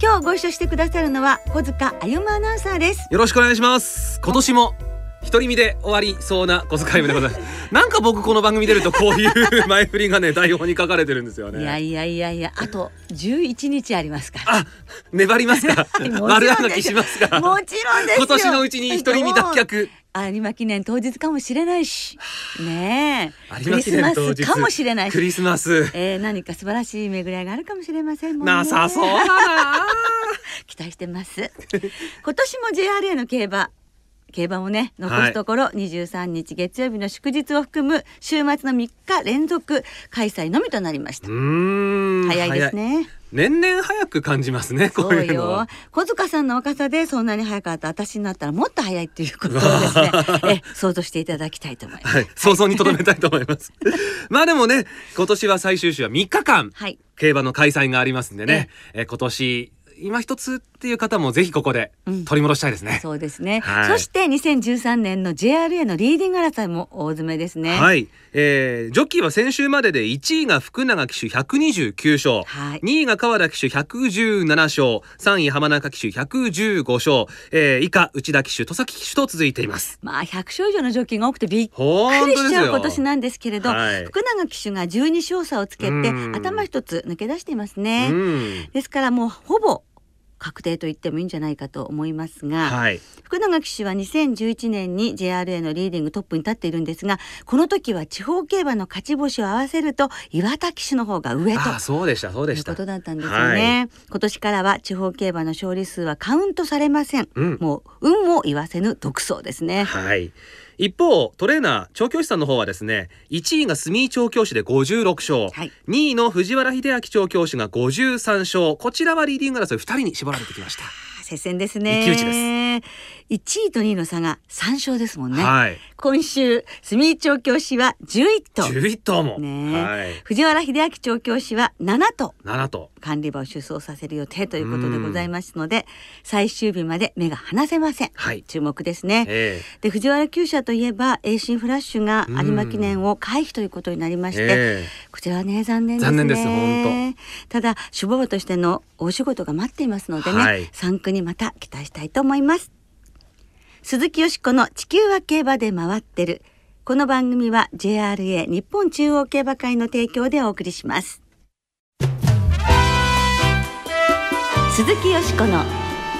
今日ご一緒してくださるのは小塚あゆまアナウンサーです。よろしくお願いします。今年も独り身で終わりそうな小遣いでございます。なんか僕この番組出るとこういう前振りがね台本に書かれてるんですよね。いやいやいやいやあと11日ありますから。あ粘りますか？丸あがきしますか？もちろんですよ。今年のうちに独り身脱却有馬記念当日かもしれないし。ねえ。クリスマスかもしれないし。クリスマス。えー、何か素晴らしい巡り合いがあるかもしれませんもんね。なさそう。だ な期待してます。今年も JRA の競馬競馬もね残すところ23日月曜日の祝日を含む週末の3日連続開催のみとなりました。うーん早い。ですね。年々早く感じますねこそうういうの小塚さんの若さでそんなに早かった私になったらもっと早いっていうことをですね。え想像していただきたいと思います。はい、想像に留めたいと思います。まあでもね、今年は最終週は3日間、はい。競馬の開催がありますんでね、え今年今一つっていう方もぜひここでうん。取り戻したいですね。そうですね、はい。そして2013年の JRA のリーディング争いも大詰めですね。はい、えー、ジョッキーは先週までで1位が福永騎手129勝、はい。2位が川田騎手117勝、3位浜中騎手115勝、えー、以下内田騎手、戸崎騎手と続いています。まあ100勝以上のジョッキーが多くてびっくりしちゃう。今年なんですけれど、はい。福永騎手が12勝差をつけてうん。頭一つ抜け出していますね、うん、ですからもうほぼ確定と言ってもいいんじゃないかと思いますが、はい。福永騎手は2011年に JRA のリーディングトップに立っているんですがこの時は地方競馬の勝ち星を合わせると岩田騎手の方が上とそうでした、そうでしたいうこ。とだったんですよね、今年からは地方競馬の勝利数はカウントされません、うんもう運を言わせぬ独走ですねはい。一方トレーナー調教師さんの方はですね1位が住井調教師で56勝、はい。2位の藤原秀明調教師が53勝。こちらはリーディング争い2人に絞られてきました、接戦ですね。一騎打ちです1位と2位の差が3勝ですもんね、はい。今週住井調教師は11頭11頭も、ねえ。はい。藤原秀明調教師は7頭7頭管理馬を出走させる予定ということでございますので最終日まで目が離せません、はい。注目ですね、えで藤原厩舎といえば AC フラッシュが有馬記念を回避ということになりまして、えこちらはね残念ですね。残念です本ただ守護馬としての大仕事が待っていますのでね、はい。3区にまた期待したいと思います鈴木よしこの地球は競馬で回ってる。この番組は JRA 日本中央競馬会の提供でお送りします。鈴木よしこの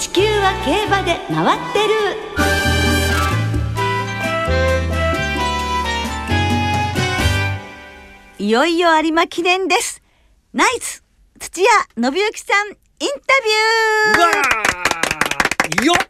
地球は競馬で回ってる。いよいよ有馬記念です。ナイス土屋信之さんインタうわーよっよっ。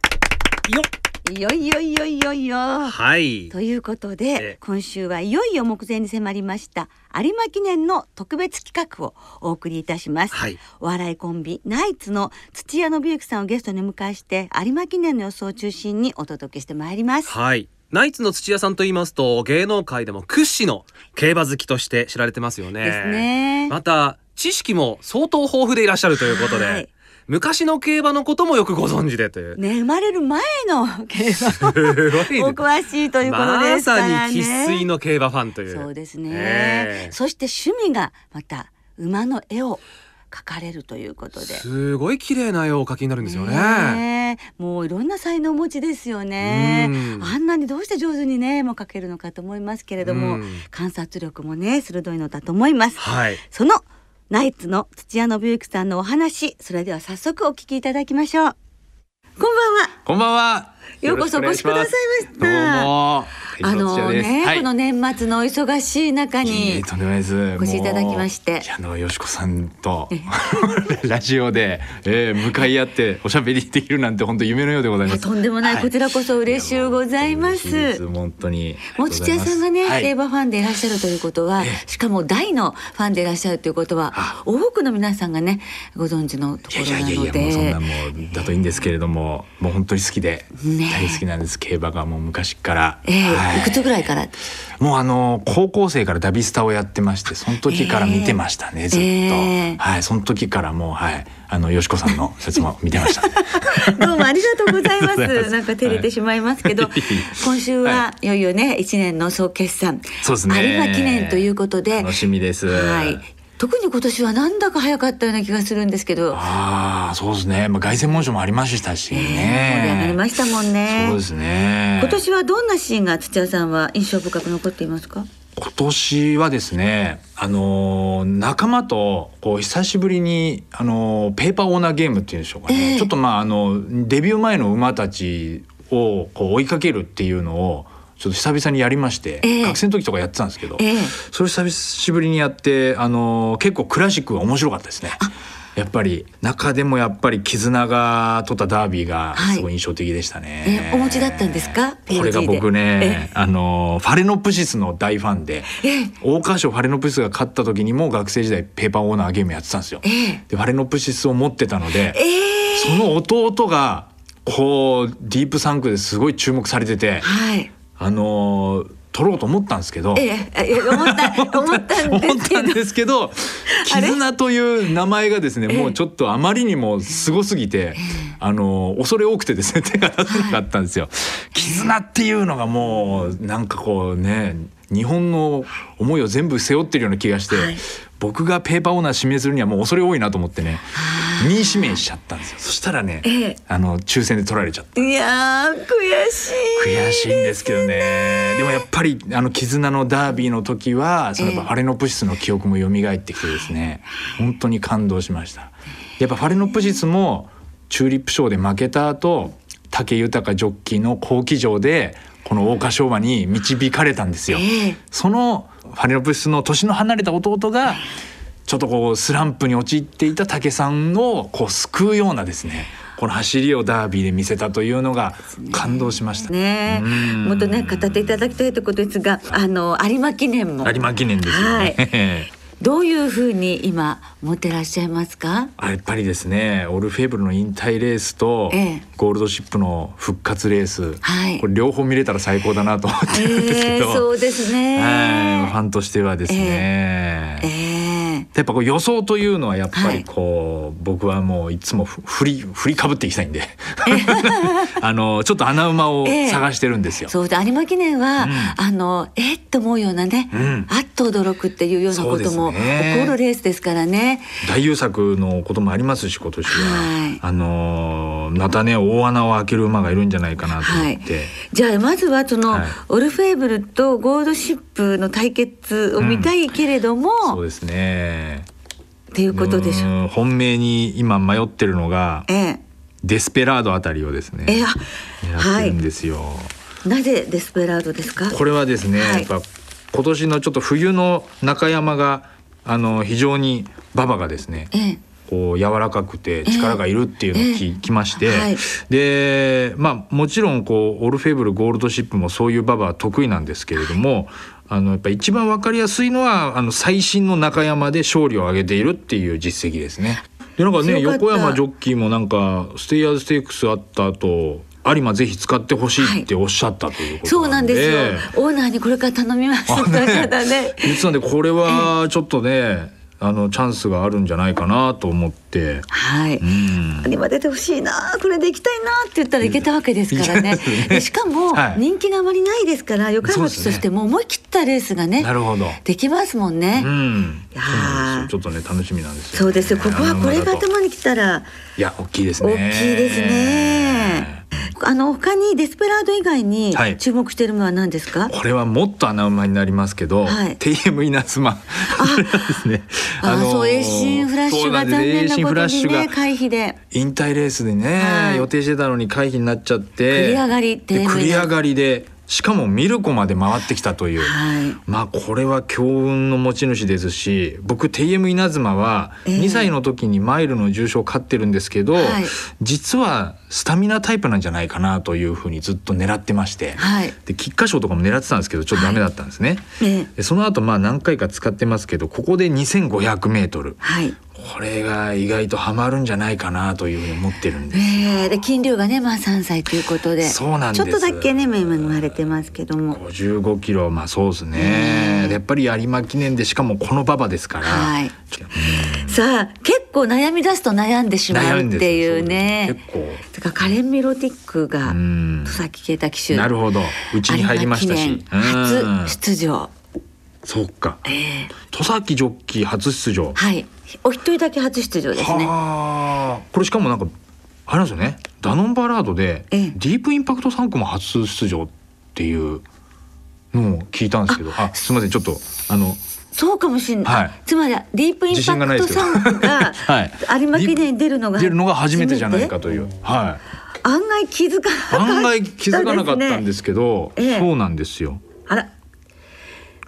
ビューいよいよいよいよいよ。はい。ということで、ええ。今週はいよいよ目前に迫りました有馬記念の特別企画をお送りいたします、はい。お笑いコンビナイツの土屋信之さんをゲストにお迎えして有馬記念の予想を中心にお届けしてまいります。はい。ナイツの土屋さんと言いますと芸能界でも屈指の競馬好きとして知られてますよね。ですね。また知識も相当豊富でいらっしゃるということで、はい昔の競馬のこともよくご存知でという。ね生まれる前の 競馬お詳しいということまですからね。さに生粋の競馬ファンという。そうですね、ええそして趣味がまた馬の絵を描かれるということで。すごい綺麗な絵をお描きになるんですよね。もういろんな才能持ちですよねうんあんなにどうして上手にね絵も描けるのかと思いますけれども、うん観察力もね鋭いのだと思いますはい。そのナイツの土屋信之さんのお話それでは早速お聞きいただきましょうこんばんはこんばんは。ようこそお越しくださいました。どうも。あのね、はい。この年末のお忙しい中いえにいえとんでもないです。お越しいただきまして。あのよしこさんと ラジオで、えー、向かい合っておしゃべりできるなんて本当夢のようでございます。いやとんでもない、はこちらこそ嬉しゅうございます。す。本当に。もちち屋さんがね、はい競馬ファンでいらっしゃるということは、えしかも大のファンでいらっしゃるということはあ。多くの皆さんがねご存知のとこいやろないのやいやそんでなもうだといいんですけれどももう本当に好きで、ね。大好きなんです。競馬がもう昔から、ええ。はいい。くつぐらいから？もうあの高校生からダビスタをやってましてその時から見てましたね、ずっと、ええはいその時からもうはい。あのよしこさんの説も見てました どうもありがとうございま す。なんか照れてしまいますけど、はい。今週はいよいよね一年の総決算、そうですね。有馬記念ということで、楽しみです。はい。特に今年はなんだか早かったような気がするんですけど、ああそうですね、まあ、凱旋門賞もありましたしね、ね。盛り上がりましたもんね。そうですね。今年はどんなシーンが土屋さんは印象深く残っていますか？今年はですねあのー仲間とこう久しぶりにあのーペーパーオーナーゲームっていうんでしょうかね、ええ。ちょっとまああのデビュー前の馬たちをこう追いかけるっていうのをちょっと久々にやりまして、ええ。学生の時とかやってたんですけど、ええ。それ久しぶりにやってあのー結構クラシックが面白かったですね。やっぱり中でもやっぱり絆が取ったダービーがすごい印象的でしたね。えお持ちだったんですか？これが僕ね、あのファレノプシスの大ファンで、桜花賞ファレノプシスが勝った時にも学生時代ペーパーオーナーゲームやってたんですよ。ええ。でファレノプシスを持ってたので、ええ。その弟がこうディープサンクですごい注目されてて、はい。あの取ろうと思ったんですけど。思った 思ったんですけど。絆という名前がですねええもうちょっとあまりにもすごすぎて、あの恐れ多くてですね 手が出せなかったんですよ。絆っていうのがもうなんかこうね日本の思いを全部背負ってるような気がして、はい僕がペーパーオーナー指名するにはもう恐れ多いなと思ってね2位指名しちゃったんですよ。そしたらね、ええ。あの抽選で取られちゃった。いやー悔しい。悔しいんですけどね。でもやっぱりあの絆のダービーの時はそのやっぱええ。ファレノプシスの記憶も蘇ってきてですね本当に感動しました。やっぱファレノプシスもチューリップ賞で負けた後武豊ジョッキーの好騎乗でこの桜花賞馬に導かれたんですよ、ええ。そのファレノプシスの年の離れた弟がちょっとこうスランプに陥っていた武さんをこう救うようなですねこの走りをダービーで見せたというのが感動しました。ね。うん。もっとね語っていただきたいということですが、あの有馬記念も。有馬記念ですよね。どういうふうに今持ってらっしゃいますか？あやっぱりですねオルフェーブルの引退レースと、ええ。ゴールドシップの復活レース、はい。これ両方見れたら最高だなと思ってるんですけええど、そうですね。はいファンとしてはですね、ええやっぱこう予想というのはやっぱはい。りこう、僕はもういつもふ振り振りかぶっていきたいんで。あのちょっと穴馬をええ。探してるんですよ。そうで有馬記念は、うん。あのえっと思うようなね、うん。あっと驚くっていうようなことも起こるレースですからね。大優作のこともありますし今年は、はい。あのまたね大穴を開ける馬がいるんじゃないかなと思って、じゃあまずはその、はい。オルフェーブルとゴールドシップの対決を見たいけれども、そうですねっていうことでしょ。う。うん本命に今迷ってるのがええ。デスペラードあたりをですねええあ狙ってるんですよ、なぜデスペラードですか？これはですね、はい。やっぱ今年のちょっと冬の中山があの非常に馬場がですねええ。こう柔らかくて力がいるっていうのを聞,、え。えきまして、はい。でまあもちろんこうオルフェーブルゴールドシップもそういう馬場は得意なんですけれども、あのやっぱ一番わかりやすいのはあの最新の中山で勝利を挙げているっていう実績ですね。でなんかね横山ジョッキーもなんかステイヤーズステークスあった後有馬ぜひ使ってほしいっておっしゃったということそうなんですよ。でオーナーにこれから頼みます とただね。言ってたんでこれはちょっとねあのチャンスがあるんじゃないかなと思って。はい。うん今出てほしいなこれで行きたいなって言ったらいけたわけですからねしかもはい人気があまりないですから横山としても思い切ったレースがねなるほど。できますもんね、うん。ちょっとね楽しみなんですよ、そうですよ。ここはこれが頭にきたらいや大きいですね。大きいですね。あの他にデスペラード以外にはい。注目しているのは何ですか、これはもっと穴馬になりますけど、はい。ティーエムイナズマですね。あーそうエイシンフラッシュが残念なことにね回避で引退レースでね、はい。予定してたのに回避になっちゃって。繰り上がりで繰り上がりでしかもミルコまで回ってきたという、はい。まあこれは強運の持ち主ですし僕 ティーエムイナズマはええ。2歳の時にマイルの重賞を勝ってるんですけど、はい。実はスタミナタイプなんじゃないかなというふうにずっと狙ってまして、はい。で菊花賞とかも狙ってたんですけどちょっとダメだったんですね。ええ。でその後まあ何回か使ってますけどここで 2500m はいこれが意外とハマるんじゃないかなというふうに思ってるんです。えー、で金量がねまあ3歳ということでそうなんです。ちょっとだけね今言われてますけども。55キロまあそうですね、うんやっぱり有馬記念でしかもこの馬場ですから、はい。さあ結構悩み出すと悩んでしまうっていうね。結構。だからカレン・ミロティックがうん。戸崎啓太騎手。なるほど。うちに入りましたし。初出場、そっか。えー戸崎ジョッキー初出場。はいお一人だけ初出場ですね。はあ。これしかもなんかあれなんですよね。ダノンバラードでええ。ディープインパクト3区も初出場っていうのを聞いたんですけど。あすみませんちょっとあのそうかもしれない、はいつまりディープインパクトないですけど。ソングがはい。有馬記念に出るのが出るのが初めてじゃないかという。はい。案外気づかなかったですね。案外気づかなかったんですけど、ええ。そうなんですよ。あら。こ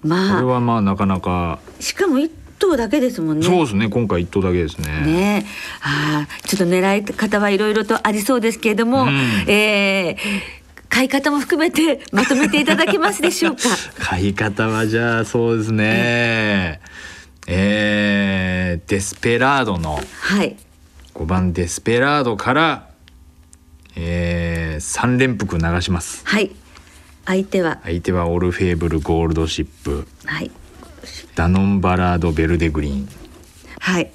れまあはまあなかなか、しかも一頭だけですもんね。そうですね。今回一頭だけですね。ね。あーちょっと狙い方はいろいろとありそうですけれども、うん。えー買い方も含めてまとめていただけますでしょうか？買い方はじゃあそうですね、えーデスペラードのはい。5番デスペラードから、えー、3連複流します。はい。相手は？相手はオルフェーブルゴールドシップ。はいダノンバラードベルデグリーン、はい。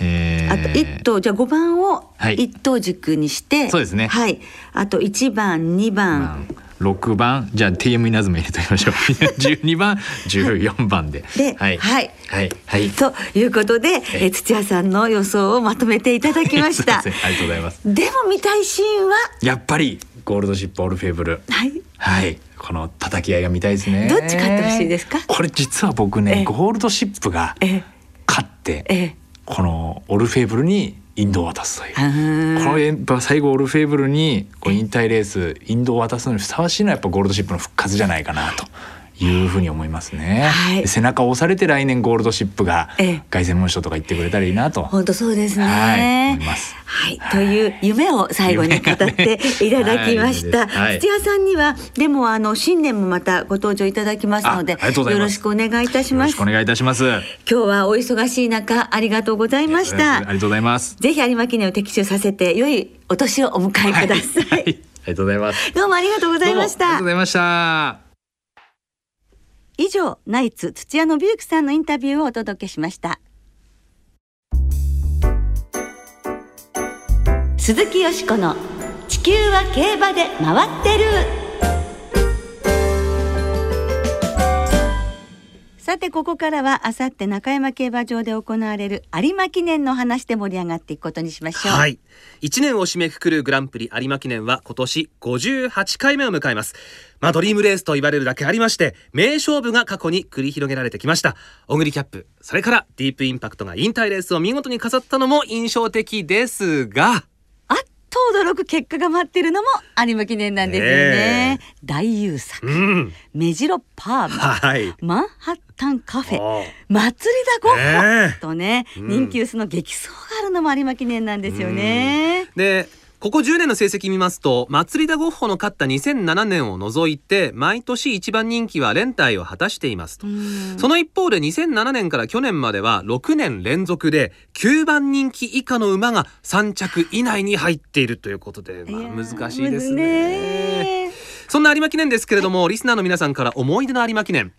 えー。あと一頭じゃあ5番をはい。一頭軸にして、そうですね。はい。あと1番2番、まあ6番。じゃあ TM 稲妻入れときましょう。12番14番で。ではい。はい。はい。はい。ということで、えー土屋さんの予想をまとめていただきました。ありがとうございます。でも見たいシーンは？やっぱりゴールドシップオルフェーブル。はい。はいこの叩き合いが見たいですね。どっち勝ってほしいですか？これ実は僕ええ。ねゴールドシップがえー勝ってえこのオルフェーブルにインドを渡すという。ー、このやっぱ最後オルフェーブルにこう引退レースインドを渡すのにふさわしいのはやっぱゴールドシップの復活じゃないかなというふうに思いますね。はいで背中を押されて来年ゴールドシップがええ凱旋門賞とか言ってくれたらいいなと。本当そうですね。はい思いますはい、はいという夢を最後に語っていただきました。ねはい土屋さんにはでもあの新年もまたご登場いただきますので、よろしくお願いいたします。よろしくお願いいたします。あ今日はお忙しい中ありがとうございましたりが。とうございます。ぜひ有馬記念を的中させて良いお年をお迎えください。はい、ありがとうございます。どうもありがとうございましたどうもありがとうご。ざいました。以上ナイツ土屋信之さんのインタビューをお届けしました。鈴木よしこの地球は競馬で回ってる。さてここからはあさって中山競馬場で行われる有馬記念の話で盛り上がっていくことにしましょう、はい。1年を締めくくるグランプリ有馬記念は今年58回目を迎えます。まあドリームレースと言われるだけありまして名勝負が過去に繰り広げられてきました。オグリキャップそれからディープインパクトが引退レースを見事に飾ったのも印象的ですがと驚く結果が待ってるのも有馬記念なんですよね、大優作。うん。メジロパーマ。はい。マンハッタンカフェ。祭りだゴッホ、ねえ。とね、うん。人気薄の激走があるのも有馬記念なんですよね。でここ10年の成績見ますと祭りだゴッホの勝った2007年を除いて毎年一番人気は連帯を果たしていますと。うん。その一方で2007年から去年までは6年連続で9番人気以下の馬が3着以内に入っているということで、まあ、難しいです。ね。そんな有馬記念ですけれども、リスナーの皆さんから思い出の有馬記念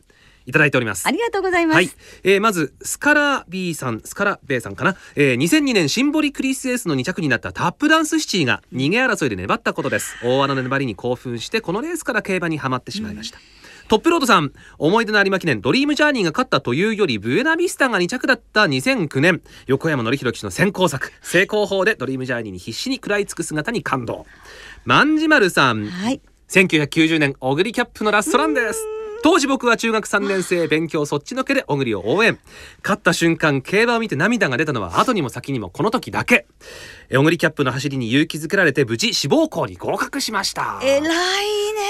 いただいております。あ。りがとうございます。はい、えーまずスカラ B さんスカラベイさんかな、えー、2002年シンボリクリスエースの2着になったタップダンスシティが逃げ争いで粘ったことです。大穴の粘りに興奮してこのレースから競馬にはまってしまいました、トップロードさん思い出の有馬記念ドリームジャーニーが勝ったというよりブエナビスタが2着だった2009年横山典弘騎手の先行作。成功法でドリームジャーニーに必死に食らいつく姿に感動。万事丸さんはい。1990年小栗キャップのラストランです当時僕は中学3年生勉強そっちのけで小栗を応援。勝った瞬間競馬を見て涙が出たのは後にも先にもこの時だけ。え小栗キャップの走りに勇気づけられて無事志望校に合格しました。偉いね。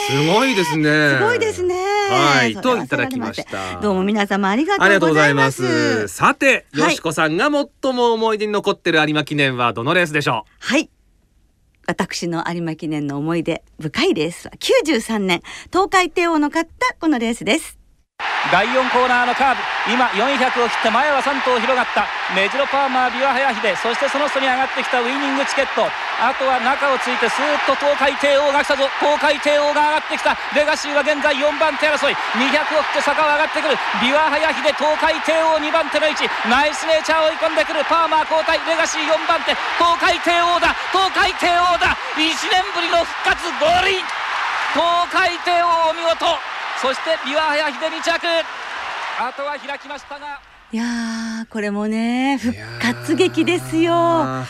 すごいですね。すごいですね。はいといただきました。どうも皆様ありがとうございまます。すさて、はいよしこさんが最も思い出に残ってる有馬記念はどのレースでしょはい私の有馬記念の思い出深いレースは93年東海帝王の勝ったこのレースです。第4コーナーのカーブ。今400を切って前は3頭広がった。メジロパーマービワハヤヒデ。そしてその下に上がってきたウイニングチケット。あとは中をついてスーッと東海帝王が来たぞ。東海帝王が上がってきた。レガシーは現在4番手争い。200を切って坂は上がってくる。ビワハヤヒデ東海帝王2番手の位置。ナイスネイチャー追い込んでくる。パーマー交代。レガシー4番手。東海帝王だ。東海帝王だ。1年ぶりの復活ゴールイン。東海帝王お見事。そしてビワハヤヒデ2着。あとは開きましたが。いやーこれもね復活劇ですよ。は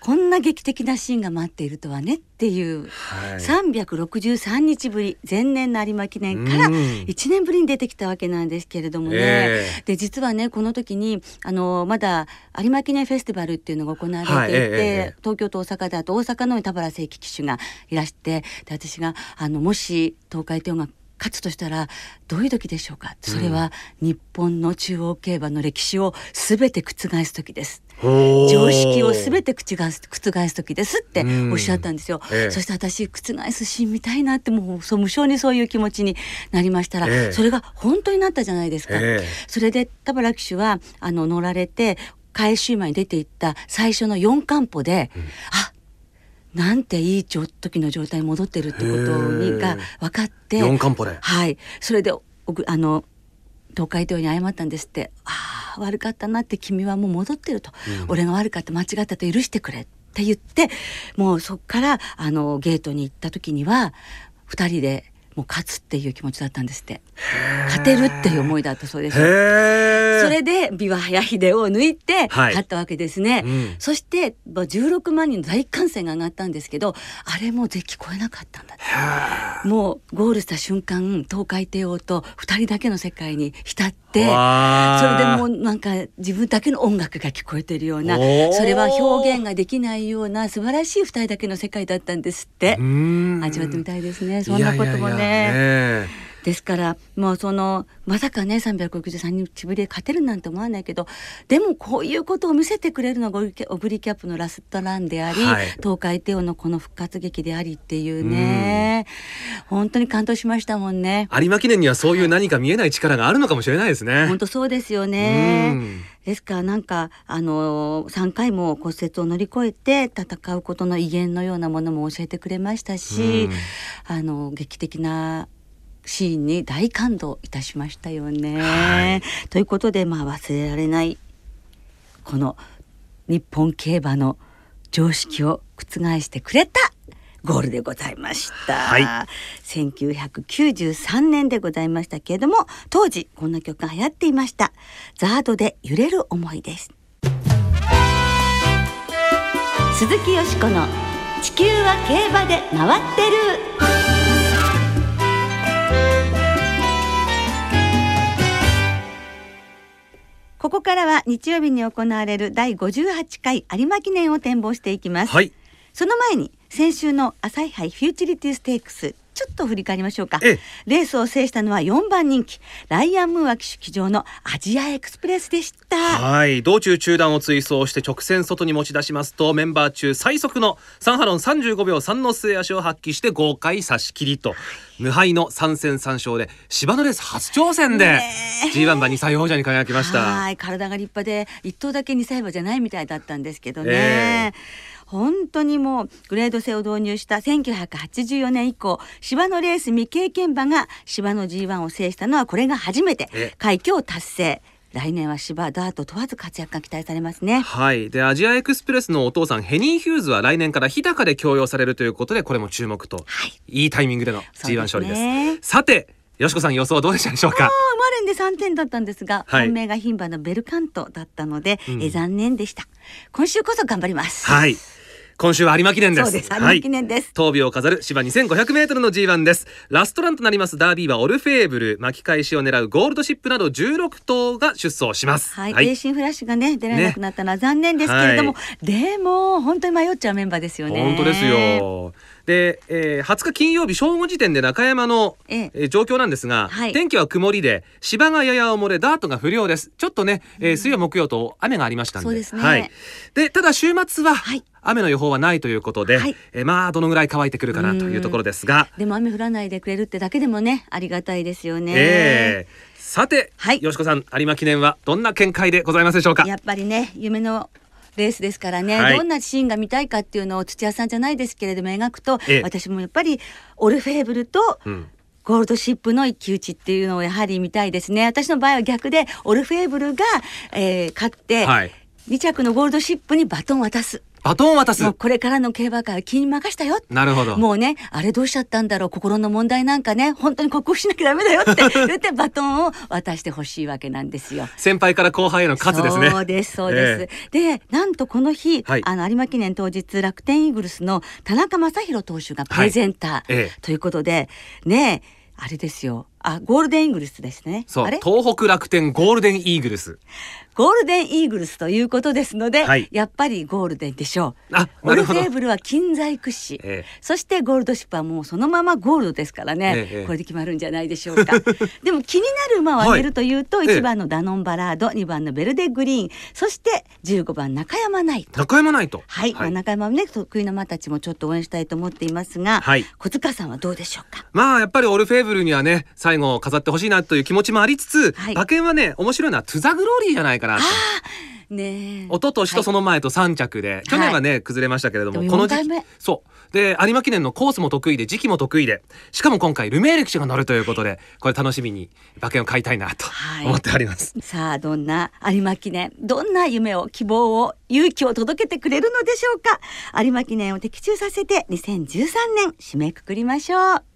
こんな劇的なシーンが待っているとはねっていう。い。363日ぶり前年の有馬記念からうん。1年ぶりに出てきたわけなんですけれどもね、ええ。で実はねこの時にあのまだ有馬記念フェスティバルっていうのが行われていて、はいええええ東京と大阪であと大阪の田原正規騎手がいらしてで私があのもし東海帝王が勝つとしたらどういう時でしょうか？それは日本の中央競馬の歴史を全て覆す時です。常識をすべて覆す覆す時ですっておっしゃったんですよ。ええ。そして私覆すシーン見たいなってもうそう無性にそういう気持ちになりましたら、ええ。それが本当になったじゃないですか。ええ。それで田原騎手はあの乗られて返し馬に出ていった最初の4艦歩で、あなんていい時の状態に戻ってるってことが分かってはい。それであの東海道に謝ったんですって「ああ悪かったなって君はもう戻ってると、俺が悪かった間違ったと許してくれ」って言ってもうそっからあのゲートに行った時には2人でもう勝つっていう気持ちだったんですって。勝てるっていう思いだったそうです。それでビワハヤヒデを抜いてはい。勝ったわけですね、うん。そしてまあ16万人の大歓声が上がったんですけどあれもぜ聞こえなかったんだって。もうゴールした瞬間東海帝王と2人だけの世界に浸ってわーそれでもうなんか自分だけの音楽が聞こえてるようなそれは表現ができないような素晴らしい2人だけの世界だったんですって。味わってみたいですね。そんなこともね。いやいやいやねですからもうそのまさかね363日ぶりで勝てるなんて思わないけどでもこういうことを見せてくれるのがオグリキャップのラストランであり、はい東海帝王のこの復活劇でありっていうね本当に感動しましたもんね。有馬記念にはそういう何か見えない力があるのかもしれないですね。本当そうですようね。んですからなんかあの3回も骨折を乗り越えて戦うことの威厳のようなものも教えてくれましたし、あの劇的なシーンに大感動いたしましたよね。はい。ということでまあ忘れられないこの日本競馬の常識を覆してくれたゴールでございました、はい。1993年でございましたけれども当時こんな曲が流行っていました。ザードで揺れる思いです。鈴木よしこの地球は競馬で回ってるここからは日曜日に行われる第58回有馬記念を展望していきます、はい。その前に先週の朝日杯フューチュリティステークスちょっと振り返りましょうか。ええ。レースを制したのは4番人気ライアン・ムーア騎手騎乗のアジアエクスプレスでした。はい。道中中断を追走して直線外に持ち出しますとメンバー中最速のサンハロン35秒3の末足を発揮して豪快差し切りと無敗の3戦3勝で芝のレース初挑戦でねえ。G1 馬2歳王者に輝きました。はい。体が立派で一頭だけ2歳馬じゃないみたいだったんですけどね、え本当にもうグレード制を導入した1984年以降芝のレース未経験馬が芝の G1 を制したのはこれが初めてえ。快挙を達成。来年は芝ダート問わず活躍が期待されますね。はい。でアジアエクスプレスのお父さんヘニー・ヒューズは来年から日高で供用されるということでこれも注目と、い、いタイミングでのそう G1 ですね。勝利です。さてよしこさん予想どうでしたでしょうか？マレンで3点だったんですが、はい。本命が牝馬のベルカントだったので、うん。え残念でした。今週こそ頑張ります。はい今週は有馬記念です。そうです。有馬はい記念です、闘病を飾る芝2500メートルの G1 です。ラストランとなります。ダービーはオルフェーブル。巻き返しを狙うゴールドシップなど16頭が出走します。はい、レーシンフラッシュがね出られなくなったのは残念ですけれども、はでも本当に迷っちゃうメンバーですよね。本当ですよで、えー、20日金曜日正午時点で中山の、ええ。えー状況なんですが、はい。天気は曇りで芝がやや重れダートが不良です。ちょっとね、えー水曜木曜と雨がありましたんで。そうですね。はい、でただ週末は、はい。雨の予報はないということで、はい。えーまあどのぐらい乾いてくるかなというところですが。でも雨降らないでくれるってだけでもねありがたいですよね、えー。さて、はい。よしこさん有馬記念はどんな見解でございますでしょうか？やっぱりね夢のレースですからね、はい。どんなシーンが見たいかっていうのを土屋さんじゃないですけれども描くと、ええ。私もやっぱりオルフェーブルとうん。ゴールドシップの一騎打ちっていうのをやはり見たいですね。私の場合は逆でオルフェーブルが、えー勝って、はい。2着のゴールドシップにバトンを渡すバトンを渡す。これからの競馬界は気に任したよなるほど。もうねあれどうしちゃったんだろう？心の問題なんかね？本当に克服しなきゃダメだよって。言ってバトンを渡してほしいわけなんですよ。先輩から後輩への勝つですね。そうですそうです。でなんとこの日、はい。あの有馬記念当日楽天イーグルスの田中将大投手がプレゼンター、はいええ。ということでねあれですよあゴールデンイーグルスですね。そう。あれ？東北楽天ゴールデンイーグルス。ゴールデンイーグルスということですので、はい。やっぱりゴールデンでしょう。あオルフェーブルは近在屈指、ええ。そしてゴールドシップはもうそのままゴールドですからね、ええこれで決まるんじゃないでしょうか。でも気になる馬を挙げるというと、はい。ええ1番のダノンバラード2番のベルデグリーン。そして15番中山ナイト中山ナイトはい、まあ、中山ね得意な馬たちもちょっと応援したいと思っていますが、はい。小塚さんはどうでしょうか？まあやっぱりオルフェーブルにはね最後飾ってほしいなという気持ちもありつつ、はい。馬券はね面白いのはトゥザグローリーじゃないかなと。ねえ。一昨年とその前と3着で、去年はね崩れましたけれども、でもこの時期そう。で有馬記念のコースも得意で時期も得意でしかも今回ルメール騎手が乗るということでこれ楽しみに馬券を買いたいなとはい。思っております、さあどんな有馬記念どんな夢を希望を勇気を届けてくれるのでしょうか？有馬記念を的中させて2013年締めくくりましょう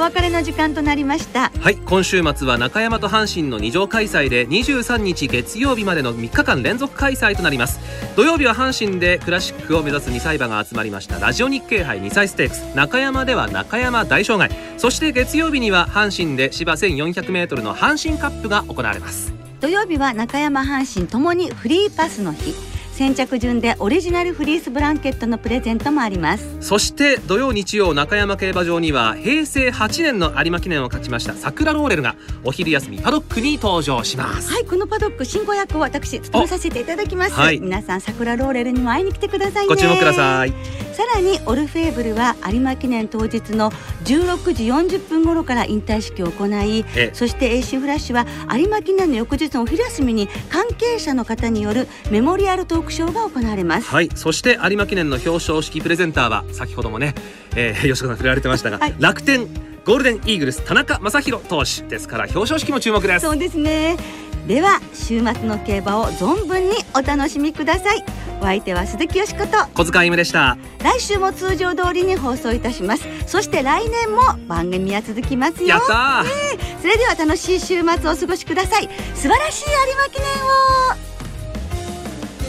別れの時間となりました。はい今週末は中山と阪神の二乗開催で23日月曜日までの3日間連続開催となります。土曜日は阪神でクラシックを目指す2歳馬が集まりました。ラジオ日経杯2歳ステークス。中山では中山大障害。そして月曜日には阪神で芝 1400m の阪神カップが行われます。土曜日は中山阪神ともにフリーパスの日先着順でオリジナルフリースブランケットのプレゼントもあります。そして土曜日曜中山競馬場には平成8年の有馬記念を勝ちました桜ローレルがお昼休みパドックに登場します。はいこのパドック進行役を私務めさせていただきます、はい。皆さん桜ローレルにも会いに来てくださいね。ご注目ください。さらにオルフェーブルは有馬記念当日の16時40分頃から引退式を行いええ。そして AC フラッシュは有馬記念の翌日のお昼休みに関係者の方によるメモリアルトークショーが行われます。はい。そして有馬記念の表彰式プレゼンターは先ほどもね、えー、吉川さん触れられてましたが、はい。楽天ゴールデンイーグルス田中将大投手ですから表彰式も注目です。そうですね。では週末の競馬を存分にお楽しみください。お相手は鈴木よしこと。小塚ゆめでした。来週も通常通りに放送いたします。そして来年も番組は続きますよ。やったー。それでは楽しい週末をお過ごしください。素晴らしい有馬記念を